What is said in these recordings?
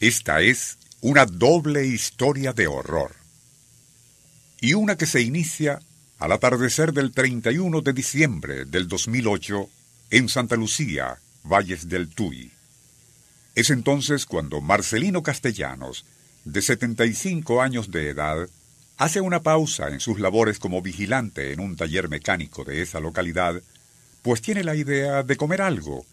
Esta es una doble historia de horror. Y una que se inicia al atardecer del 31 de diciembre del 2008 en Santa Lucía, Valles del Tuy. Es entonces cuando Marcelino Castellanos, de 75 años de edad, hace una pausa en sus labores como vigilante en un taller mecánico de esa localidad, pues tiene la idea de comer algo,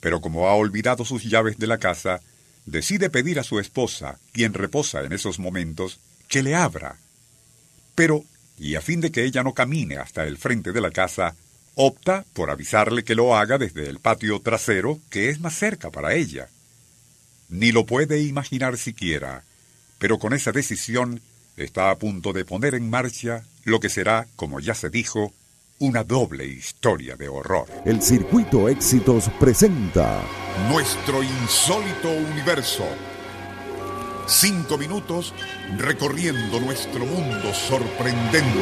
pero como ha olvidado sus llaves de la casa, decide pedir a su esposa, quien reposa en esos momentos, que le abra. Pero, y a fin de que ella no camine hasta el frente de la casa, opta por avisarle que lo haga desde el patio trasero, que es más cerca para ella. Ni lo puede imaginar siquiera, pero con esa decisión está a punto de poner en marcha lo que será, como ya se dijo, una doble historia de horror. El Circuito Éxitos presenta Nuestro insólito universo. Cinco minutos recorriendo nuestro mundo sorprendente.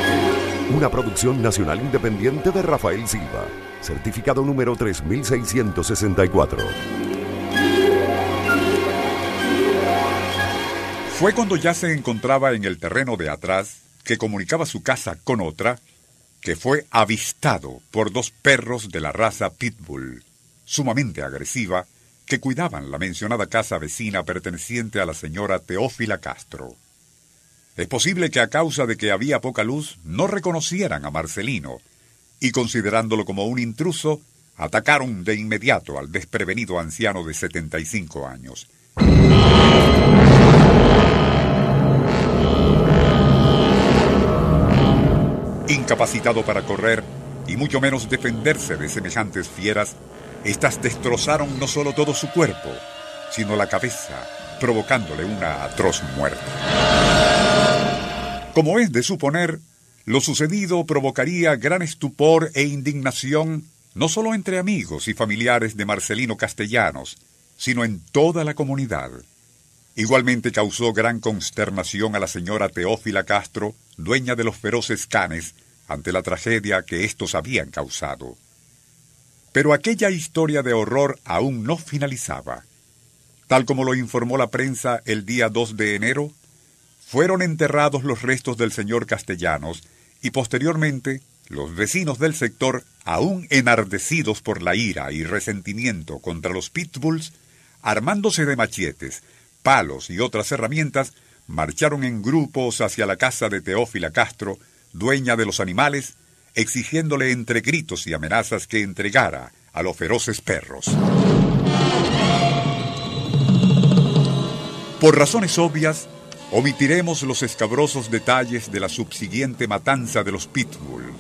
una producción nacional independiente de Rafael Silva, certificado número 3664. Fue cuando ya se encontraba en el terreno de atrás, que comunicaba su casa con otra, que fue avistado por dos perros de la raza Pitbull, sumamente agresiva, que cuidaban la mencionada casa vecina perteneciente a la señora Teófila Castro. Es posible que a causa de que había poca luz no reconocieran a Marcelino, y considerándolo como un intruso, atacaron de inmediato al desprevenido anciano de 75 años. Incapacitado para correr y mucho menos defenderse de semejantes fieras, éstas destrozaron no solo todo su cuerpo, sino la cabeza, provocándole una atroz muerte. Como es de suponer, lo sucedido provocaría gran estupor e indignación no solo entre amigos y familiares de Marcelino Castellanos, sino en toda la comunidad. Igualmente causó gran consternación a la señora Teófila Castro, dueña de los feroces canes, ante la tragedia que éstos habían causado. Pero aquella historia de horror aún no finalizaba. Tal como lo informó la prensa el día 2 de enero, fueron enterrados los restos del señor Castellanos y posteriormente los vecinos del sector, aún enardecidos por la ira y resentimiento contra los pitbulls, armándose de machetes, palos y otras herramientas, marcharon en grupos hacia la casa de Teófila Castro, dueña de los animales, exigiéndole entre gritos y amenazas que entregara a los feroces perros. Por razones obvias, omitiremos los escabrosos detalles de la subsiguiente matanza de los pitbulls,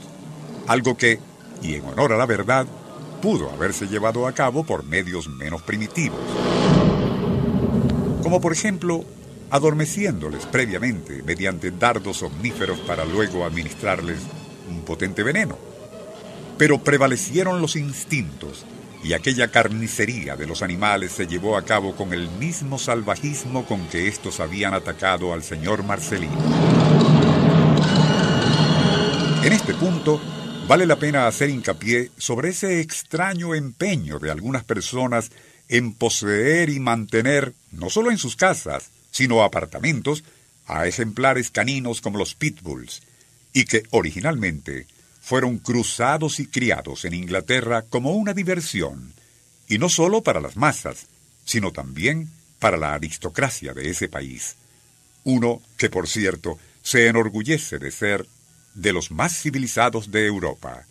algo que, y en honor a la verdad, pudo haberse llevado a cabo por medios menos primitivos. Como por ejemplo, adormeciéndoles previamente mediante dardos omníferos para luego administrarles un potente veneno. Pero prevalecieron los instintos y aquella carnicería de los animales se llevó a cabo con el mismo salvajismo con que estos habían atacado al señor Marcelino. En este punto, vale la pena hacer hincapié sobre ese extraño empeño de algunas personas en poseer y mantener, no solo en sus casas, sino apartamentos, a ejemplares caninos como los pitbulls, y que originalmente fueron cruzados y criados en Inglaterra como una diversión, y no solo para las masas, sino también para la aristocracia de ese país. Uno que, por cierto, se enorgullece de ser de los más civilizados de Europa.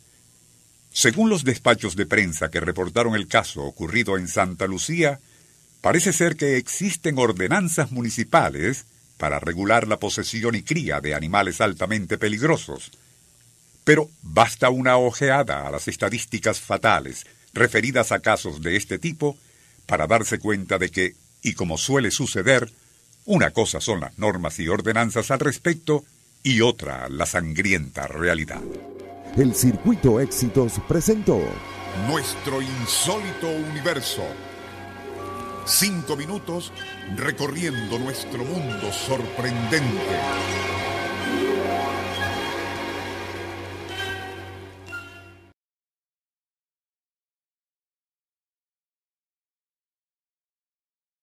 Según los despachos de prensa que reportaron el caso ocurrido en Santa Lucía, parece ser que existen ordenanzas municipales para regular la posesión y cría de animales altamente peligrosos, pero basta una ojeada a las estadísticas fatales referidas a casos de este tipo para darse cuenta de que, Y como suele suceder, una cosa son las normas y ordenanzas al respecto y otra la sangrienta realidad. El Circuito Éxitos presentó Nuestro insólito universo. Cinco minutos recorriendo nuestro mundo sorprendente.